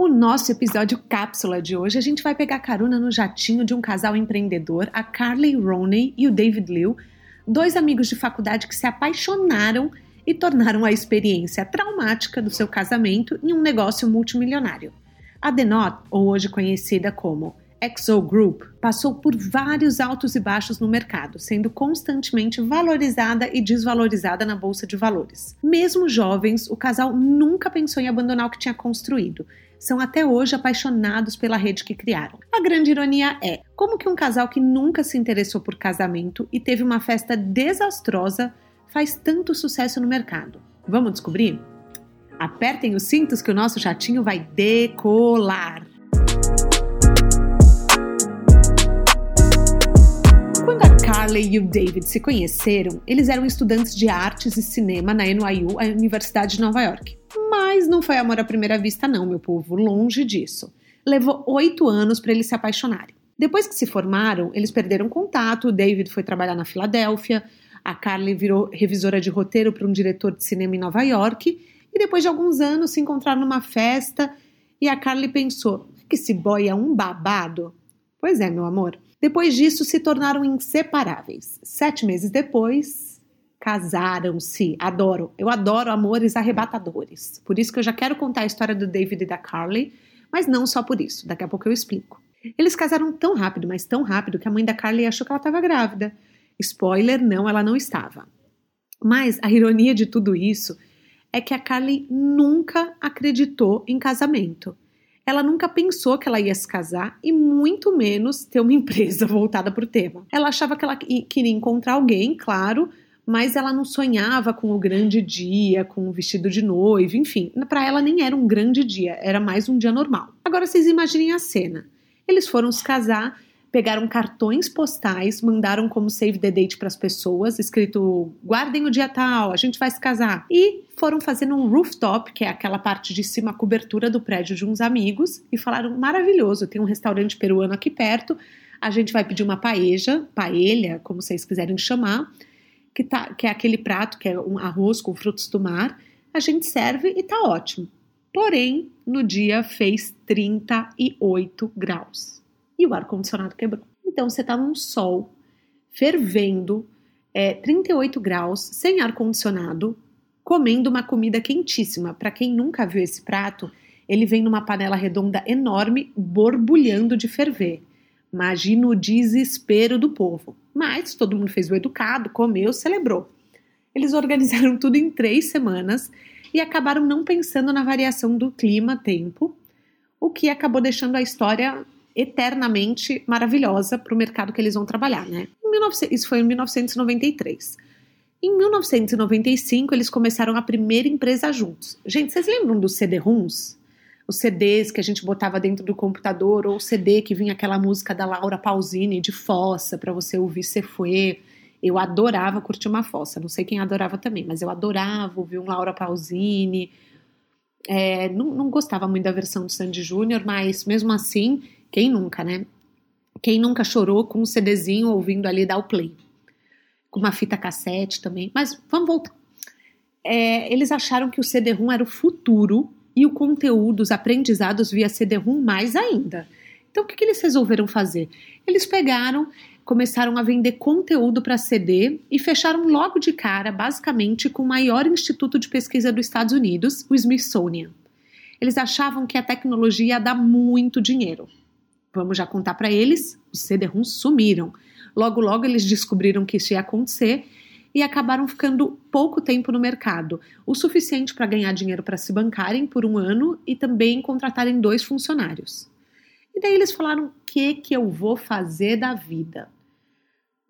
O nosso episódio cápsula de hoje, a gente vai pegar carona no jatinho de um casal empreendedor, a Carly Roney e o David Liu, dois amigos de faculdade que se apaixonaram e tornaram a experiência traumática do seu casamento em um negócio multimilionário. A Denot, ou hoje conhecida como Exo Group passou por vários altos e baixos no mercado, sendo constantemente valorizada e desvalorizada na bolsa de valores. Mesmo jovens, o casal nunca pensou em abandonar o que tinha construído. São até hoje apaixonados pela rede que criaram. A grande ironia é como que um casal que nunca se interessou por casamento e teve uma festa desastrosa faz tanto sucesso no mercado. Vamos descobrir? Apertem os cintos que o nosso jatinho vai decolar. Carly e o David se conheceram, eles eram estudantes de artes e cinema na NYU, a Universidade de Nova York. Mas não foi amor à primeira vista, não, meu povo, longe disso. Levou oito anos para eles se apaixonarem. Depois que se formaram, eles perderam contato. David foi trabalhar na Filadélfia, a Carly virou revisora de roteiro para um diretor de cinema em Nova York. E depois de alguns anos se encontraram numa festa e a Carly pensou: que esse boy é um babado? Pois é, meu amor. Depois disso, se tornaram inseparáveis. Sete meses depois, casaram-se. Adoro. Eu adoro amores arrebatadores. Por isso que eu já quero contar a história do David e da Carly, mas não só por isso. Daqui a pouco eu explico. Eles casaram tão rápido, mas tão rápido, que a mãe da Carly achou que ela estava grávida. Spoiler, não, ela não estava. Mas a ironia de tudo isso é que a Carly nunca acreditou em casamento ela nunca pensou que ela ia se casar e muito menos ter uma empresa voltada para o tema. Ela achava que ela queria encontrar alguém, claro, mas ela não sonhava com o grande dia, com o vestido de noivo, enfim. Para ela nem era um grande dia, era mais um dia normal. Agora vocês imaginem a cena. Eles foram se casar pegaram cartões postais, mandaram como save the date para as pessoas, escrito guardem o dia tal, a gente vai se casar. E foram fazendo um rooftop, que é aquela parte de cima, a cobertura do prédio de uns amigos, e falaram: maravilhoso, tem um restaurante peruano aqui perto, a gente vai pedir uma paeja, paella, como vocês quiserem chamar, que, tá, que é aquele prato que é um arroz com frutos do mar. A gente serve e tá ótimo. Porém, no dia fez 38 graus e o ar-condicionado quebrou. Então você está num sol fervendo, é, 38 graus, sem ar-condicionado, comendo uma comida quentíssima. Para quem nunca viu esse prato, ele vem numa panela redonda enorme, borbulhando de ferver. Imagina o desespero do povo. Mas todo mundo fez o educado, comeu, celebrou. Eles organizaram tudo em três semanas e acabaram não pensando na variação do clima-tempo, o que acabou deixando a história eternamente maravilhosa para o mercado que eles vão trabalhar, né? 19... Isso foi em 1993. Em 1995, eles começaram a primeira empresa juntos. Gente, vocês lembram dos CD-ROMs? Os CDs que a gente botava dentro do computador, ou o CD que vinha aquela música da Laura Pausini, de Fossa, para você ouvir Se Foi. Eu adorava curtir uma fossa. Não sei quem adorava também, mas eu adorava ouvir um Laura Pausini. É, não, não, gostava muito da versão do Sandy Júnior, mas mesmo assim quem nunca, né? Quem nunca chorou com um CDzinho ouvindo ali dar o play? Com uma fita cassete também. Mas vamos voltar. É, eles acharam que o CD-ROM era o futuro e o conteúdo, os aprendizados via CD-ROM mais ainda. Então, o que, que eles resolveram fazer? Eles pegaram, começaram a vender conteúdo para CD e fecharam logo de cara, basicamente, com o maior instituto de pesquisa dos Estados Unidos, o Smithsonian. Eles achavam que a tecnologia ia dar muito dinheiro. Vamos já contar para eles, os CD-ROMs sumiram. Logo, logo eles descobriram que isso ia acontecer e acabaram ficando pouco tempo no mercado, o suficiente para ganhar dinheiro para se bancarem por um ano e também contratarem dois funcionários. E daí eles falaram: o que, que eu vou fazer da vida?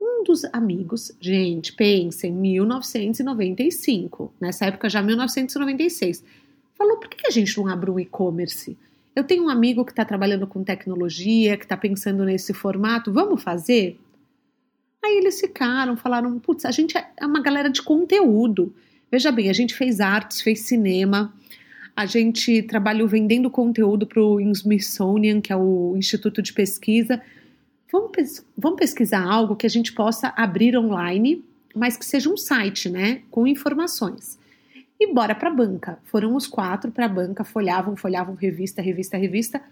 Um dos amigos, gente, pensa em 1995, nessa época já 1996, falou: por que a gente não abre um e-commerce? Eu tenho um amigo que está trabalhando com tecnologia, que está pensando nesse formato, vamos fazer? Aí eles ficaram, falaram: putz, a gente é uma galera de conteúdo. Veja bem, a gente fez artes, fez cinema, a gente trabalhou vendendo conteúdo para o Smithsonian, que é o Instituto de Pesquisa. Vamos, pes vamos pesquisar algo que a gente possa abrir online, mas que seja um site, né? Com informações. E bora para a banca. Foram os quatro para a banca, folhavam, folhavam revista, revista, revista.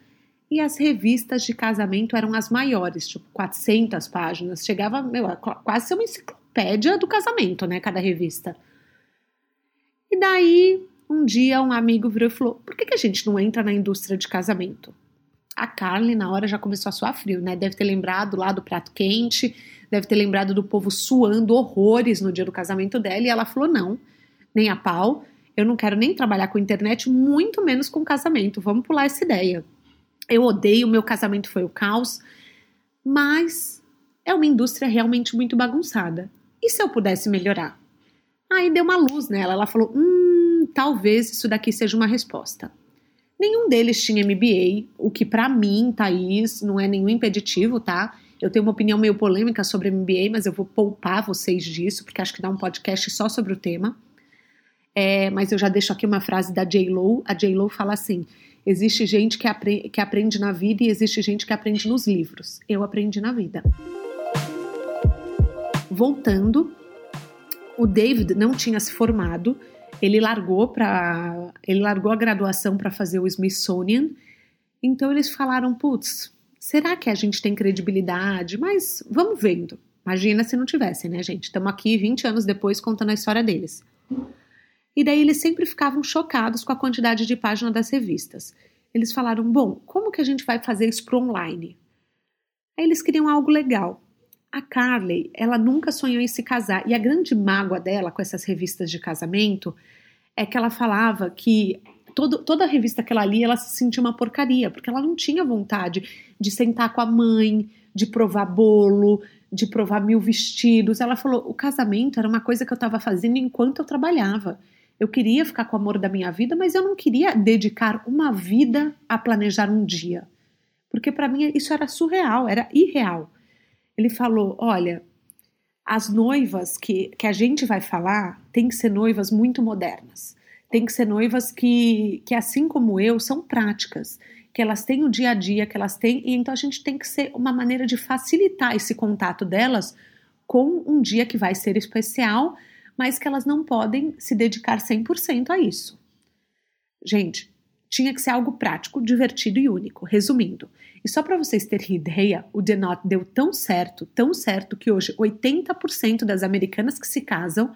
E as revistas de casamento eram as maiores, tipo 400 páginas. Chegava, meu, quase ser uma enciclopédia do casamento, né? Cada revista. E daí, um dia, um amigo virou e falou: por que, que a gente não entra na indústria de casamento? A Carly, na hora, já começou a suar frio, né? Deve ter lembrado lá do prato quente, deve ter lembrado do povo suando horrores no dia do casamento dela. E ela falou: não, nem a pau. Eu não quero nem trabalhar com internet, muito menos com casamento. Vamos pular essa ideia. Eu odeio, meu casamento foi o caos, mas é uma indústria realmente muito bagunçada. E se eu pudesse melhorar? Aí deu uma luz nela. Ela falou: hum, talvez isso daqui seja uma resposta. Nenhum deles tinha MBA, o que para mim, Thaís, não é nenhum impeditivo, tá? Eu tenho uma opinião meio polêmica sobre MBA, mas eu vou poupar vocês disso, porque acho que dá um podcast só sobre o tema. É, mas eu já deixo aqui uma frase da J. Lo. A J. Lo fala assim: existe gente que, apre que aprende na vida e existe gente que aprende nos livros. Eu aprendi na vida. Voltando, o David não tinha se formado, ele largou para ele largou a graduação para fazer o Smithsonian. Então eles falaram, putz, será que a gente tem credibilidade? Mas vamos vendo. Imagina se não tivesse, né, gente? Estamos aqui 20 anos depois contando a história deles. E daí eles sempre ficavam chocados com a quantidade de páginas das revistas. Eles falaram: bom, como que a gente vai fazer isso para online? Aí eles queriam algo legal. A Carly, ela nunca sonhou em se casar. E a grande mágoa dela com essas revistas de casamento é que ela falava que todo, toda a revista que ela lia, ela se sentia uma porcaria, porque ela não tinha vontade de sentar com a mãe, de provar bolo, de provar mil vestidos. Ela falou: o casamento era uma coisa que eu estava fazendo enquanto eu trabalhava. Eu queria ficar com o amor da minha vida, mas eu não queria dedicar uma vida a planejar um dia. Porque para mim isso era surreal, era irreal ele falou: olha, as noivas que, que a gente vai falar tem que ser noivas muito modernas. Tem que ser noivas que, que, assim como eu, são práticas, que elas têm o dia a dia, que elas têm, e então a gente tem que ser uma maneira de facilitar esse contato delas com um dia que vai ser especial, mas que elas não podem se dedicar 100% a isso. Gente, tinha que ser algo prático, divertido e único. Resumindo, e só para vocês terem ideia, o The Knot deu tão certo, tão certo que hoje 80% das americanas que se casam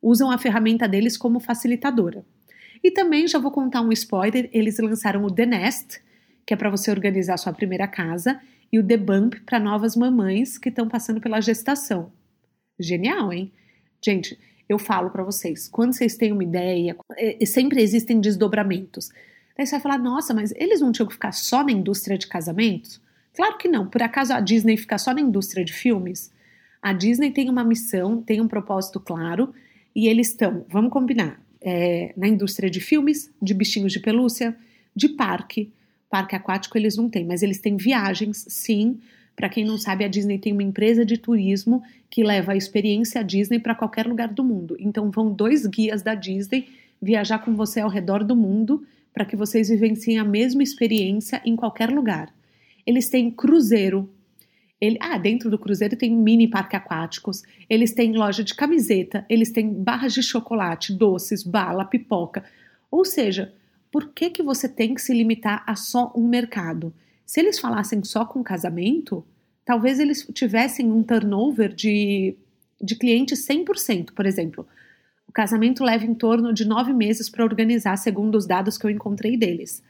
usam a ferramenta deles como facilitadora. E também já vou contar um spoiler, eles lançaram o The Nest, que é para você organizar sua primeira casa, e o The Bump para novas mamães que estão passando pela gestação. Genial, hein? Gente, eu falo para vocês, quando vocês têm uma ideia, é, sempre existem desdobramentos. Daí você vai falar, nossa, mas eles não tinham que ficar só na indústria de casamentos? Claro que não. Por acaso a Disney fica só na indústria de filmes? A Disney tem uma missão, tem um propósito claro, e eles estão, vamos combinar, é, na indústria de filmes, de bichinhos de pelúcia, de parque. Parque aquático eles não têm, mas eles têm viagens, sim. Para quem não sabe, a Disney tem uma empresa de turismo que leva a experiência Disney para qualquer lugar do mundo. Então vão dois guias da Disney viajar com você ao redor do mundo para que vocês vivenciem a mesma experiência em qualquer lugar. Eles têm cruzeiro. Ele, ah, dentro do cruzeiro tem mini parque aquáticos, eles têm loja de camiseta, eles têm barras de chocolate, doces, bala, pipoca. Ou seja, por que, que você tem que se limitar a só um mercado? Se eles falassem só com casamento, talvez eles tivessem um turnover de, de clientes 100%, por exemplo. O casamento leva em torno de nove meses para organizar, segundo os dados que eu encontrei deles.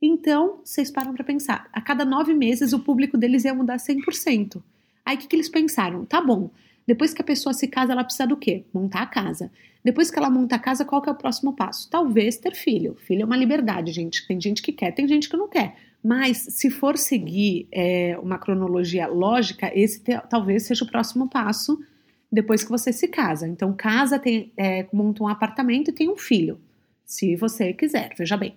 Então, vocês param para pensar, a cada nove meses o público deles ia mudar 100%. Aí o que, que eles pensaram? Tá bom, depois que a pessoa se casa, ela precisa do quê? Montar a casa. Depois que ela monta a casa, qual que é o próximo passo? Talvez ter filho. Filho é uma liberdade, gente. Tem gente que quer, tem gente que não quer. Mas se for seguir é, uma cronologia lógica, esse te, talvez seja o próximo passo depois que você se casa. Então, casa, tem, é, monta um apartamento e tem um filho, se você quiser, veja bem.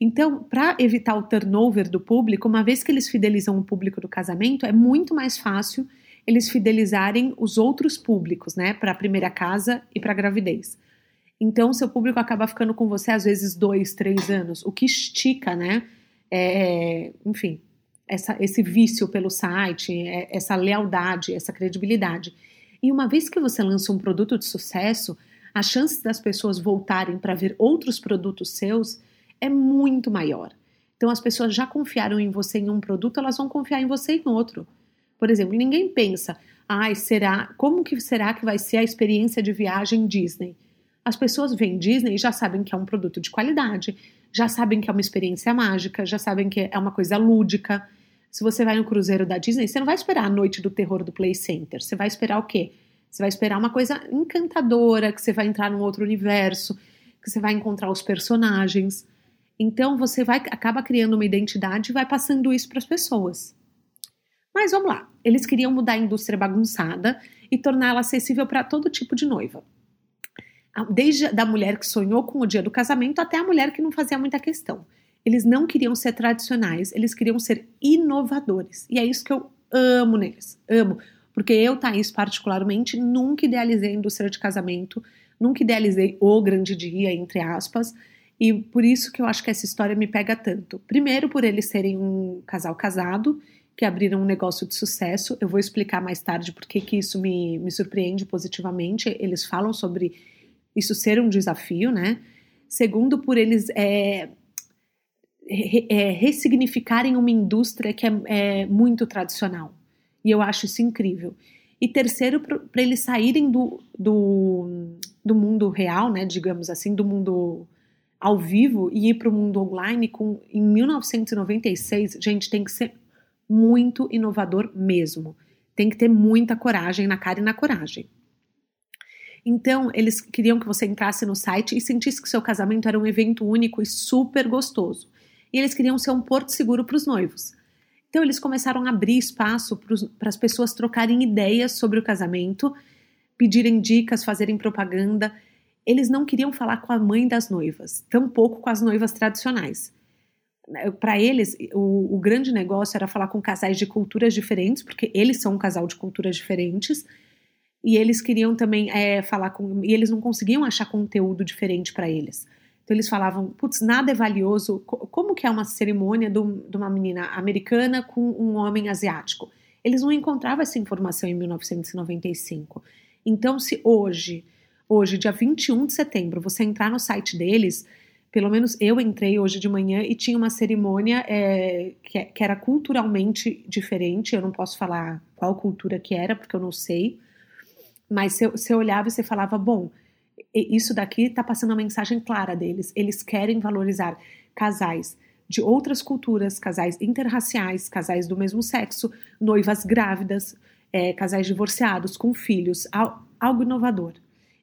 Então, para evitar o turnover do público, uma vez que eles fidelizam o público do casamento, é muito mais fácil eles fidelizarem os outros públicos, né, para a primeira casa e para a gravidez. Então, seu público acaba ficando com você às vezes dois, três anos, o que estica, né? É, enfim, essa, esse vício pelo site, é, essa lealdade, essa credibilidade. E uma vez que você lança um produto de sucesso, a chance das pessoas voltarem para ver outros produtos seus é muito maior. Então, as pessoas já confiaram em você em um produto, elas vão confiar em você em outro. Por exemplo, ninguém pensa, ai, será, como que será que vai ser a experiência de viagem Disney? As pessoas veem Disney e já sabem que é um produto de qualidade, já sabem que é uma experiência mágica, já sabem que é uma coisa lúdica. Se você vai no cruzeiro da Disney, você não vai esperar a noite do terror do Play Center. Você vai esperar o quê? Você vai esperar uma coisa encantadora, que você vai entrar num outro universo, que você vai encontrar os personagens. Então você vai acaba criando uma identidade e vai passando isso para as pessoas. Mas vamos lá, eles queriam mudar a indústria bagunçada e torná-la acessível para todo tipo de noiva desde da mulher que sonhou com o dia do casamento até a mulher que não fazia muita questão. Eles não queriam ser tradicionais, eles queriam ser inovadores. E é isso que eu amo neles. Amo. Porque eu, Thaís, particularmente, nunca idealizei a indústria de casamento, nunca idealizei o grande dia, entre aspas. E por isso que eu acho que essa história me pega tanto. Primeiro, por eles serem um casal casado, que abriram um negócio de sucesso. Eu vou explicar mais tarde porque que isso me, me surpreende positivamente. Eles falam sobre isso ser um desafio, né? Segundo, por eles é, é, ressignificarem uma indústria que é, é, muito tradicional. E eu acho isso incrível. E terceiro, para eles saírem do, do, do mundo real, né, digamos assim, do mundo ao vivo e ir para o mundo online com, em 1996, gente, tem que ser muito inovador mesmo. Tem que ter muita coragem na cara e na coragem. Então, eles queriam que você entrasse no site e sentisse que seu casamento era um evento único e super gostoso. E eles queriam ser um porto seguro para os noivos. Então, eles começaram a abrir espaço para as pessoas trocarem ideias sobre o casamento, pedirem dicas, fazerem propaganda. Eles não queriam falar com a mãe das noivas, tampouco com as noivas tradicionais. Para eles, o, o grande negócio era falar com casais de culturas diferentes, porque eles são um casal de culturas diferentes e eles queriam também é, falar com. E eles não conseguiam achar conteúdo diferente para eles. Então eles falavam, putz, nada é valioso. Como que é uma cerimônia de uma menina americana com um homem asiático? Eles não encontravam essa informação em 1995. Então, se hoje, hoje, dia 21 de setembro, você entrar no site deles, pelo menos eu entrei hoje de manhã e tinha uma cerimônia é, que, que era culturalmente diferente. Eu não posso falar qual cultura que era, porque eu não sei mas você, olhava e você falava, bom, isso daqui está passando uma mensagem clara deles. Eles querem valorizar casais de outras culturas, casais interraciais, casais do mesmo sexo, noivas grávidas, é, casais divorciados com filhos, algo inovador.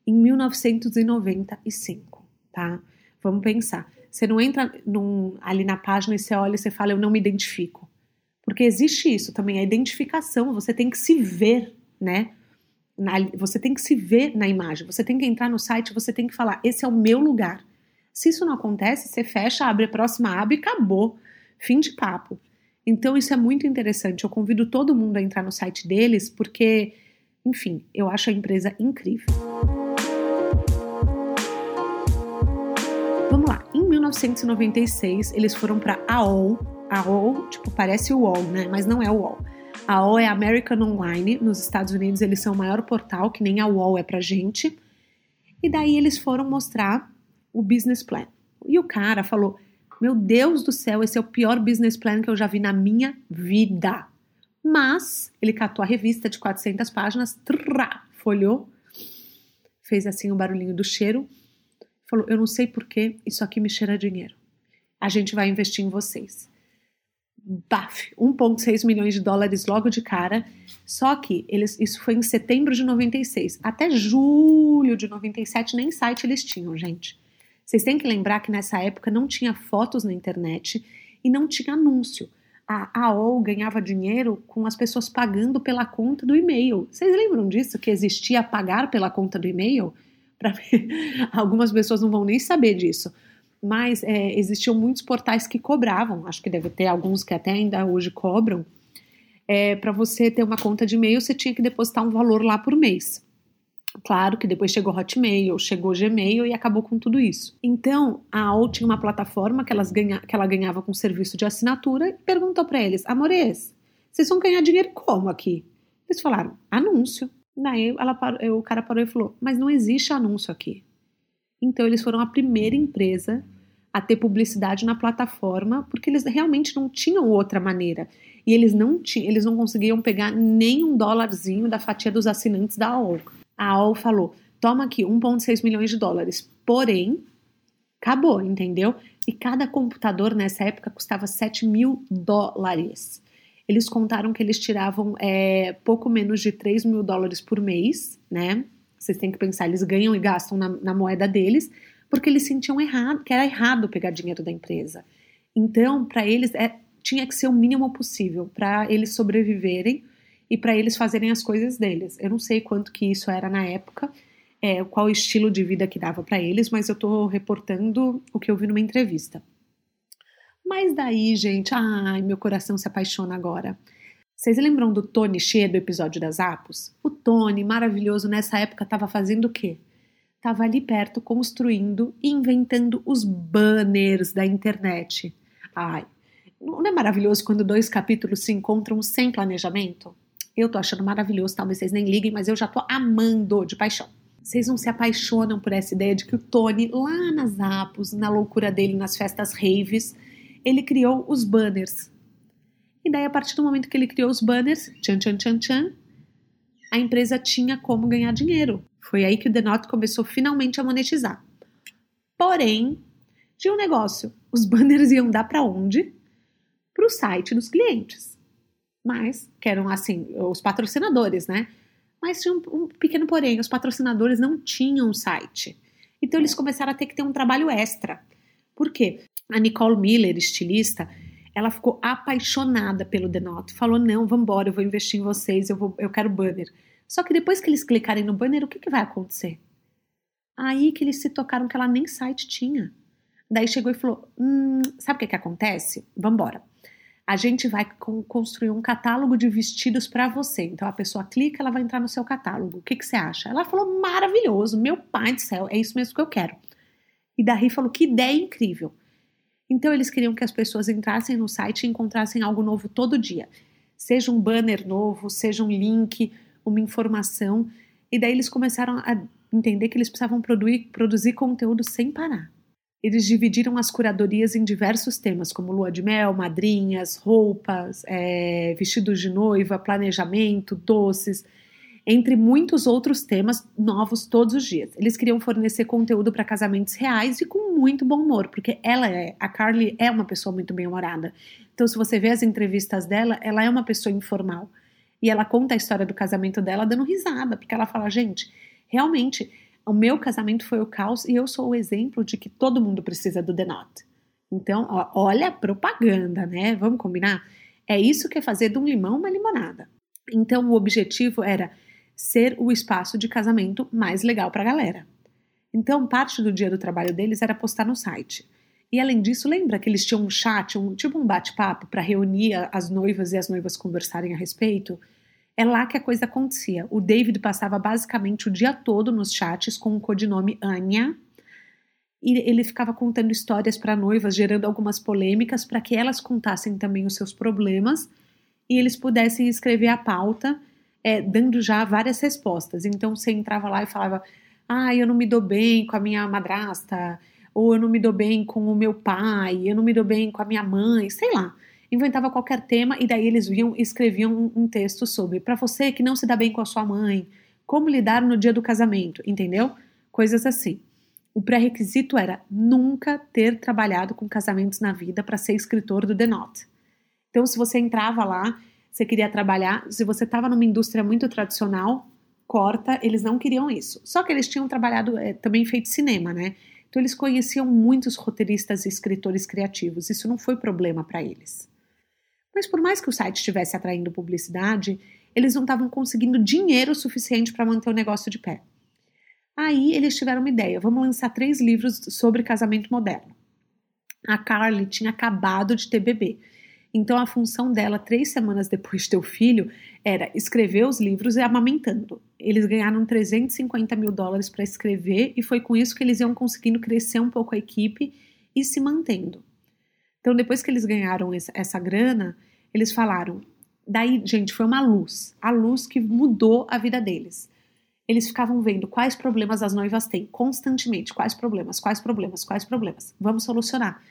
Em 1995, tá? Vamos pensar. Você não entra num, ali na página e você olha e você fala, eu não me identifico. Porque existe isso também, a identificação, você tem que se ver, né? Na, você tem que se ver na imagem, você tem que entrar no site, você tem que falar: esse é o meu lugar. Se isso não acontece, você fecha, abre a próxima aba e acabou. Fim de papo. Então isso é muito interessante. Eu convido todo mundo a entrar no site deles, porque, enfim, eu acho a empresa incrível. Vamos lá. Em 1996, eles foram para AOL. AOL, tipo, parece o UOL, né? Mas não é o UOL. A UOL é American Online, nos Estados Unidos eles são o maior portal, que nem a UOL é pra gente. E daí eles foram mostrar o business plan. E o cara falou: Meu Deus do céu, esse é o pior business plan que eu já vi na minha vida. Mas ele catou a revista de 400 páginas, trrr, folhou, fez assim o um barulhinho do cheiro, falou: Eu não sei porquê, isso aqui me cheira dinheiro. A gente vai investir em vocês baf, 1,6 milhões de dólares logo de cara. Só que eles, isso foi em setembro de 96. Até julho de 97 nem site eles tinham, gente. Vocês têm que lembrar que nessa época não tinha fotos na internet e não tinha anúncio. A AOL ganhava dinheiro com as pessoas pagando pela conta do e-mail. Vocês lembram disso? Que existia pagar pela conta do e-mail? Pra... Algumas pessoas não vão nem saber disso mas é, existiam muitos portais que cobravam, acho que deve ter alguns que até ainda hoje cobram, é, para você ter uma conta de e-mail, você tinha que depositar um valor lá por mês. Claro que depois chegou Hotmail, chegou Gmail e acabou com tudo isso. Então, a AOL tinha uma plataforma que, elas ganha, que ela ganhava com serviço de assinatura e perguntou para eles: Amores, vocês vão ganhar dinheiro como aqui? Eles falaram: Anúncio. Daí ela o cara parou e falou: Mas não existe anúncio aqui. Então, eles foram a primeira empresa a ter publicidade na plataforma, porque eles realmente não tinham outra maneira. E eles não tinham, eles não conseguiam pegar nem um dólarzinho da fatia dos assinantes da AOL. A AOL falou: toma aqui 1,6 milhões de dólares. Porém, acabou, entendeu? E cada computador nessa época custava 7 mil dólares. Eles contaram que eles tiravam é, pouco menos de 3 mil dólares por mês, né? Vocês têm que pensar, eles ganham e gastam na, na moeda deles, porque eles sentiam errado, que era errado pegar dinheiro da empresa. Então, para eles, é, tinha que ser o mínimo possível para eles sobreviverem e para eles fazerem as coisas deles. Eu não sei quanto que isso era na época, é, qual estilo de vida que dava para eles, mas eu estou reportando o que eu vi numa entrevista. Mas daí, gente, ai, meu coração se apaixona agora. Vocês lembram do Tony Xê do episódio das Apos? O Tony, maravilhoso, nessa época estava fazendo o quê? Estava ali perto construindo e inventando os banners da internet. Ai, não é maravilhoso quando dois capítulos se encontram sem planejamento? Eu tô achando maravilhoso, talvez vocês nem liguem, mas eu já tô amando de paixão. Vocês não se apaixonam por essa ideia de que o Tony, lá nas apos, na loucura dele, nas festas raves, ele criou os banners. E daí, a partir do momento que ele criou os banners, tchan, tchan, tchan, tchan, a empresa tinha como ganhar dinheiro. Foi aí que o The Not começou finalmente a monetizar. Porém, tinha um negócio: os banners iam dar para onde? Para o site dos clientes mas que eram assim, os patrocinadores, né? Mas tinha um, um pequeno porém, os patrocinadores não tinham site. Então eles começaram a ter que ter um trabalho extra. Por quê? A Nicole Miller, estilista, ela ficou apaixonada pelo The Not. Falou: não, vamos embora, eu vou investir em vocês, eu, vou, eu quero banner. Só que depois que eles clicarem no banner, o que, que vai acontecer? Aí que eles se tocaram que ela nem site tinha. Daí chegou e falou: hum, sabe o que, que acontece? Vamos embora a gente vai construir um catálogo de vestidos para você. Então a pessoa clica, ela vai entrar no seu catálogo. O que, que você acha? Ela falou: maravilhoso, meu pai do céu, é isso mesmo que eu quero. E daí falou: que ideia incrível. Então eles queriam que as pessoas entrassem no site e encontrassem algo novo todo dia. Seja um banner novo, seja um link, uma informação. E daí eles começaram a entender que eles precisavam produzir, produzir conteúdo sem parar. Eles dividiram as curadorias em diversos temas, como lua de mel, madrinhas, roupas, é, vestidos de noiva, planejamento, doces, entre muitos outros temas novos todos os dias. Eles queriam fornecer conteúdo para casamentos reais e com muito bom humor, porque ela é, a Carly é uma pessoa muito bem-humorada. Então, se você vê as entrevistas dela, ela é uma pessoa informal. E ela conta a história do casamento dela dando risada, porque ela fala, gente, realmente o meu casamento foi o caos e eu sou o exemplo de que todo mundo precisa do The Not. Então, ó, olha a propaganda, né? Vamos combinar? É isso que é fazer de um limão uma limonada. Então, o objetivo era ser o espaço de casamento mais legal para a galera. Então, parte do dia do trabalho deles era postar no site. E além disso, lembra que eles tinham um chat, um, tipo um bate-papo para reunir as noivas e as noivas conversarem a respeito? É lá que a coisa acontecia. O David passava basicamente o dia todo nos chats com o codinome Anya. E ele ficava contando histórias para noivas, gerando algumas polêmicas para que elas contassem também os seus problemas e eles pudessem escrever a pauta, é, dando já várias respostas. Então você entrava lá e falava: Ah, eu não me dou bem com a minha madrasta, ou eu não me dou bem com o meu pai, eu não me dou bem com a minha mãe, sei lá inventava qualquer tema e daí eles vinham e escreviam um, um texto sobre para você que não se dá bem com a sua mãe, como lidar no dia do casamento, entendeu? Coisas assim. O pré-requisito era nunca ter trabalhado com casamentos na vida para ser escritor do The Not. Então, se você entrava lá, você queria trabalhar, se você estava numa indústria muito tradicional, corta, eles não queriam isso. Só que eles tinham trabalhado, é, também feito cinema, né? Então, eles conheciam muitos roteiristas e escritores criativos. Isso não foi problema para eles. Mas por mais que o site estivesse atraindo publicidade, eles não estavam conseguindo dinheiro suficiente para manter o negócio de pé. Aí eles tiveram uma ideia: vamos lançar três livros sobre casamento moderno. A Carly tinha acabado de ter bebê. Então, a função dela, três semanas depois de ter o filho, era escrever os livros e amamentando. Eles ganharam 350 mil dólares para escrever e foi com isso que eles iam conseguindo crescer um pouco a equipe e se mantendo. Então, depois que eles ganharam essa grana, eles falaram. Daí, gente, foi uma luz, a luz que mudou a vida deles. Eles ficavam vendo quais problemas as noivas têm constantemente, quais problemas, quais problemas, quais problemas. Vamos solucionar.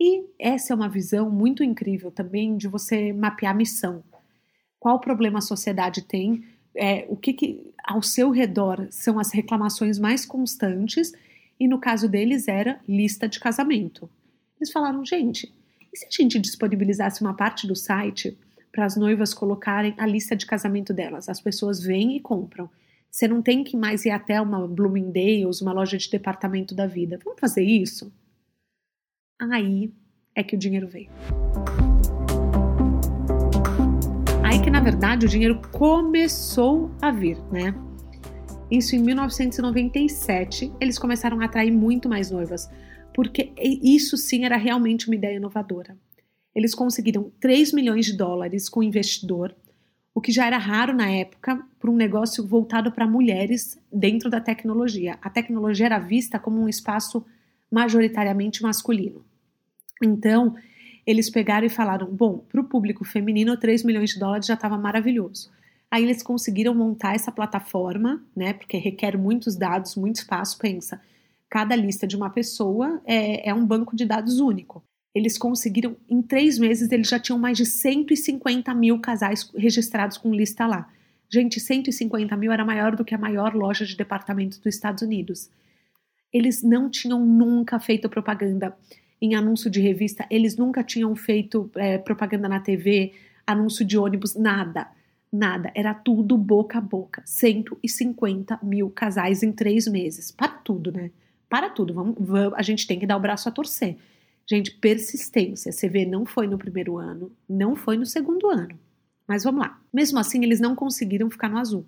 E essa é uma visão muito incrível também de você mapear a missão. Qual problema a sociedade tem, é, o que, que ao seu redor são as reclamações mais constantes, e no caso deles era lista de casamento. Eles falaram, gente, e se a gente disponibilizasse uma parte do site para as noivas colocarem a lista de casamento delas? As pessoas vêm e compram. Você não tem que mais ir até uma Bloomingdale's, uma loja de departamento da vida. Vamos fazer isso? Aí é que o dinheiro veio. Aí que na verdade o dinheiro começou a vir, né? Isso em 1997, eles começaram a atrair muito mais noivas, porque isso sim era realmente uma ideia inovadora. Eles conseguiram 3 milhões de dólares com o investidor, o que já era raro na época para um negócio voltado para mulheres dentro da tecnologia. A tecnologia era vista como um espaço majoritariamente masculino. Então, eles pegaram e falaram: bom, para o público feminino, 3 milhões de dólares já estava maravilhoso. Aí eles conseguiram montar essa plataforma, né? Porque requer muitos dados, muito espaço. Pensa, cada lista de uma pessoa é, é um banco de dados único. Eles conseguiram, em três meses, eles já tinham mais de 150 mil casais registrados com lista lá. Gente, 150 mil era maior do que a maior loja de departamentos dos Estados Unidos. Eles não tinham nunca feito propaganda em anúncio de revista, eles nunca tinham feito é, propaganda na TV, anúncio de ônibus, nada. Nada, era tudo boca a boca. 150 mil casais em três meses. Para tudo, né? Para tudo. Vamos, vamos, a gente tem que dar o braço a torcer. Gente, persistência. Você vê, não foi no primeiro ano, não foi no segundo ano. Mas vamos lá. Mesmo assim, eles não conseguiram ficar no azul.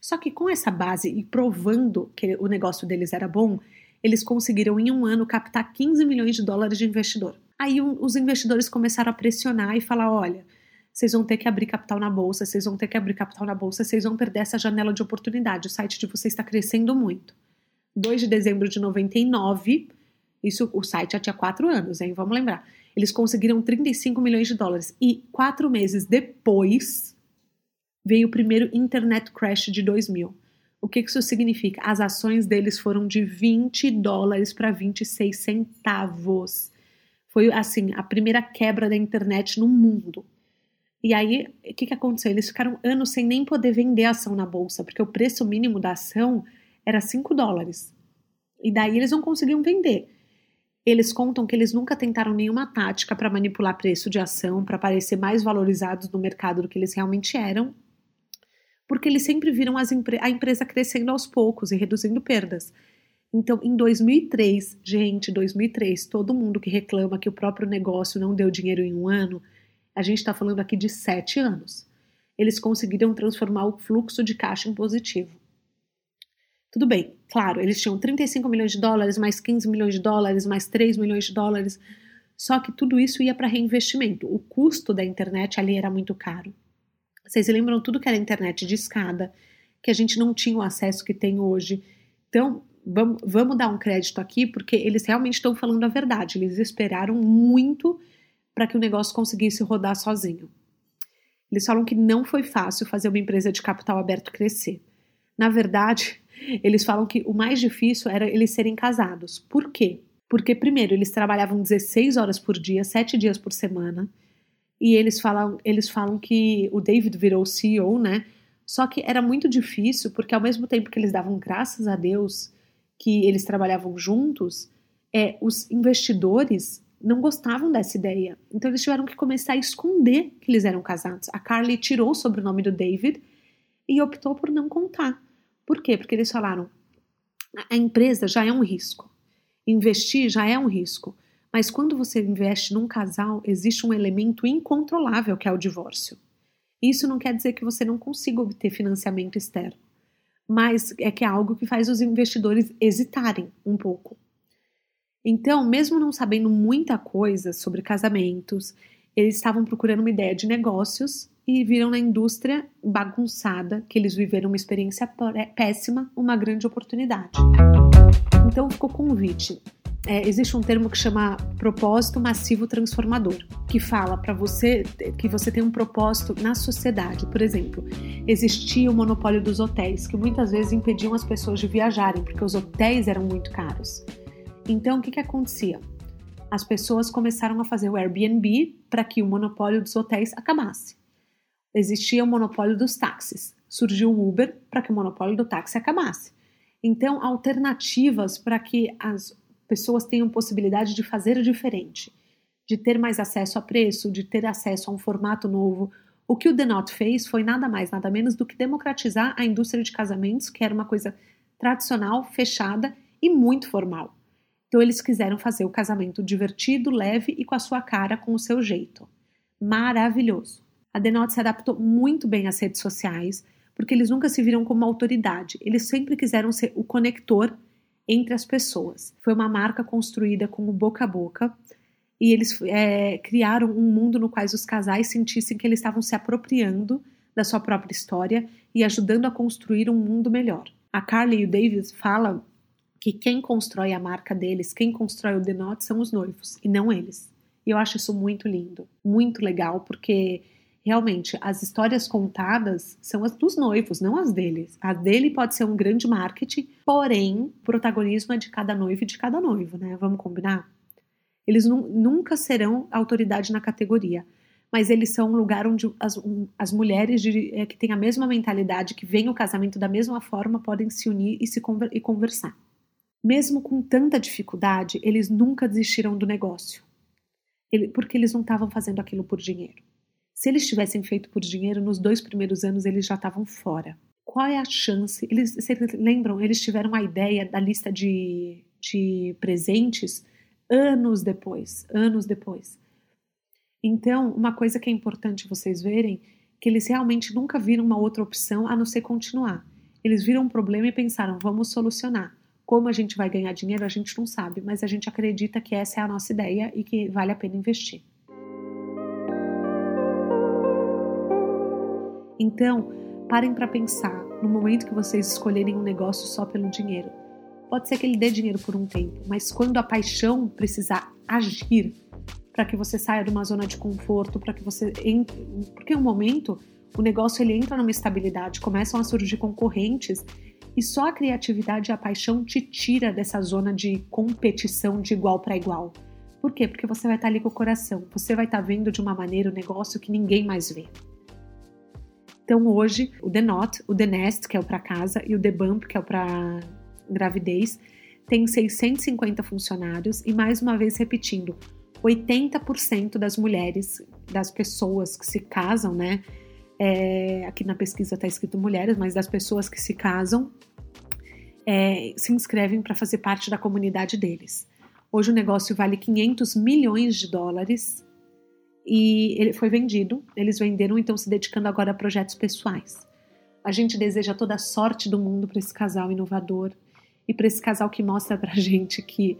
Só que com essa base e provando que o negócio deles era bom, eles conseguiram em um ano captar 15 milhões de dólares de investidor. Aí os investidores começaram a pressionar e falar: olha, vocês vão ter que abrir capital na bolsa, vocês vão ter que abrir capital na bolsa, vocês vão perder essa janela de oportunidade. O site de vocês está crescendo muito. 2 de dezembro de 99, isso o site já tinha quatro anos, hein? Vamos lembrar. Eles conseguiram 35 milhões de dólares e quatro meses depois veio o primeiro internet crash de 2000. O que isso significa? As ações deles foram de 20 dólares para 26 centavos. Foi assim a primeira quebra da internet no mundo. E aí, o que, que aconteceu? Eles ficaram anos sem nem poder vender ação na bolsa, porque o preço mínimo da ação era 5 dólares. E daí eles não conseguiam vender. Eles contam que eles nunca tentaram nenhuma tática para manipular preço de ação, para parecer mais valorizados no mercado do que eles realmente eram, porque eles sempre viram a empresa crescendo aos poucos e reduzindo perdas. Então, em 2003, gente, 2003, todo mundo que reclama que o próprio negócio não deu dinheiro em um ano, a gente está falando aqui de sete anos. Eles conseguiram transformar o fluxo de caixa em positivo. Tudo bem, claro, eles tinham 35 milhões de dólares, mais 15 milhões de dólares, mais 3 milhões de dólares, só que tudo isso ia para reinvestimento. O custo da internet ali era muito caro. Vocês lembram tudo que era internet de escada, que a gente não tinha o acesso que tem hoje. Então, vamos, vamos dar um crédito aqui, porque eles realmente estão falando a verdade. Eles esperaram muito para que o negócio conseguisse rodar sozinho. Eles falam que não foi fácil fazer uma empresa de capital aberto crescer. Na verdade, eles falam que o mais difícil era eles serem casados. Por quê? Porque, primeiro, eles trabalhavam 16 horas por dia, 7 dias por semana e eles falam, eles falam que o David virou CEO, né? Só que era muito difícil, porque ao mesmo tempo que eles davam graças a Deus que eles trabalhavam juntos, é, os investidores não gostavam dessa ideia. Então eles tiveram que começar a esconder que eles eram casados. A Carly tirou o sobrenome do David e optou por não contar. Por quê? Porque eles falaram: a empresa já é um risco. Investir já é um risco. Mas quando você investe num casal, existe um elemento incontrolável que é o divórcio. Isso não quer dizer que você não consiga obter financiamento externo, mas é que é algo que faz os investidores hesitarem um pouco. Então, mesmo não sabendo muita coisa sobre casamentos Eles estavam procurando uma ideia de negócios e viram na indústria bagunçada, que eles viveram uma experiência péssima, uma grande oportunidade. Então ficou convite. É, existe um termo que chama propósito massivo transformador, que fala para você que você tem um propósito na sociedade. Por exemplo, existia o monopólio dos hotéis, que muitas vezes impediam as pessoas de viajarem, porque os hotéis eram muito caros. Então, o que, que acontecia? As pessoas começaram a fazer o Airbnb para que o monopólio dos hotéis acabasse existia o monopólio dos táxis. Surgiu o Uber para que o monopólio do táxi acabasse. Então, alternativas para que as pessoas tenham possibilidade de fazer diferente, de ter mais acesso a preço, de ter acesso a um formato novo. O que o The Knot fez foi nada mais, nada menos do que democratizar a indústria de casamentos, que era uma coisa tradicional, fechada e muito formal. Então, eles quiseram fazer o casamento divertido, leve e com a sua cara, com o seu jeito. Maravilhoso. A Denote se adaptou muito bem às redes sociais, porque eles nunca se viram como autoridade, eles sempre quiseram ser o conector entre as pessoas. Foi uma marca construída com o boca a boca e eles é, criaram um mundo no qual os casais sentissem que eles estavam se apropriando da sua própria história e ajudando a construir um mundo melhor. A Carly e o David falam que quem constrói a marca deles, quem constrói o Knot são os noivos e não eles. E eu acho isso muito lindo, muito legal, porque realmente as histórias contadas são as dos noivos, não as deles. A dele pode ser um grande marketing, porém, o protagonismo é de cada noivo e de cada noivo, né? Vamos combinar? Eles nu nunca serão autoridade na categoria, mas eles são um lugar onde as, um, as mulheres de, é, que têm a mesma mentalidade, que veem o casamento da mesma forma, podem se unir e se conver e conversar. Mesmo com tanta dificuldade, eles nunca desistiram do negócio, ele, porque eles não estavam fazendo aquilo por dinheiro. Se eles tivessem feito por dinheiro, nos dois primeiros anos eles já estavam fora. Qual é a chance? Eles, vocês lembram? Eles tiveram a ideia da lista de, de presentes anos depois. Anos depois. Então, uma coisa que é importante vocês verem que eles realmente nunca viram uma outra opção a não ser continuar. Eles viram um problema e pensaram, vamos solucionar. Como a gente vai ganhar dinheiro, a gente não sabe, mas a gente acredita que essa é a nossa ideia e que vale a pena investir. Então, parem para pensar no momento que vocês escolherem um negócio só pelo dinheiro. Pode ser que ele dê dinheiro por um tempo, mas quando a paixão precisar agir para que você saia de uma zona de conforto, para que você entre, porque em um momento o negócio ele entra numa estabilidade, começam a surgir concorrentes e só a criatividade e a paixão te tira dessa zona de competição de igual para igual. Por quê? Porque você vai estar ali com o coração, você vai estar vendo de uma maneira o negócio que ninguém mais vê. Então hoje o The Not, o The Nest, que é o para casa, e o The Bump, que é o para gravidez, tem 650 funcionários e mais uma vez repetindo, 80% das mulheres, das pessoas que se casam, né? É, aqui na pesquisa está escrito mulheres, mas das pessoas que se casam é, se inscrevem para fazer parte da comunidade deles. Hoje o negócio vale 500 milhões de dólares e ele foi vendido. Eles venderam, então se dedicando agora a projetos pessoais. A gente deseja toda a sorte do mundo para esse casal inovador e para esse casal que mostra para gente que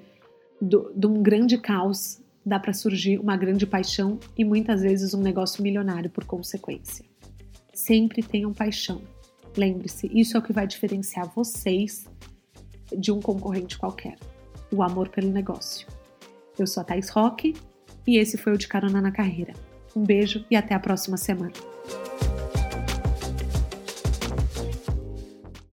de um grande caos dá para surgir uma grande paixão e muitas vezes um negócio milionário por consequência. Sempre tenham paixão. Lembre-se, isso é o que vai diferenciar vocês de um concorrente qualquer. O amor pelo negócio. Eu sou a Thais Roque e esse foi o De Carona na Carreira. Um beijo e até a próxima semana.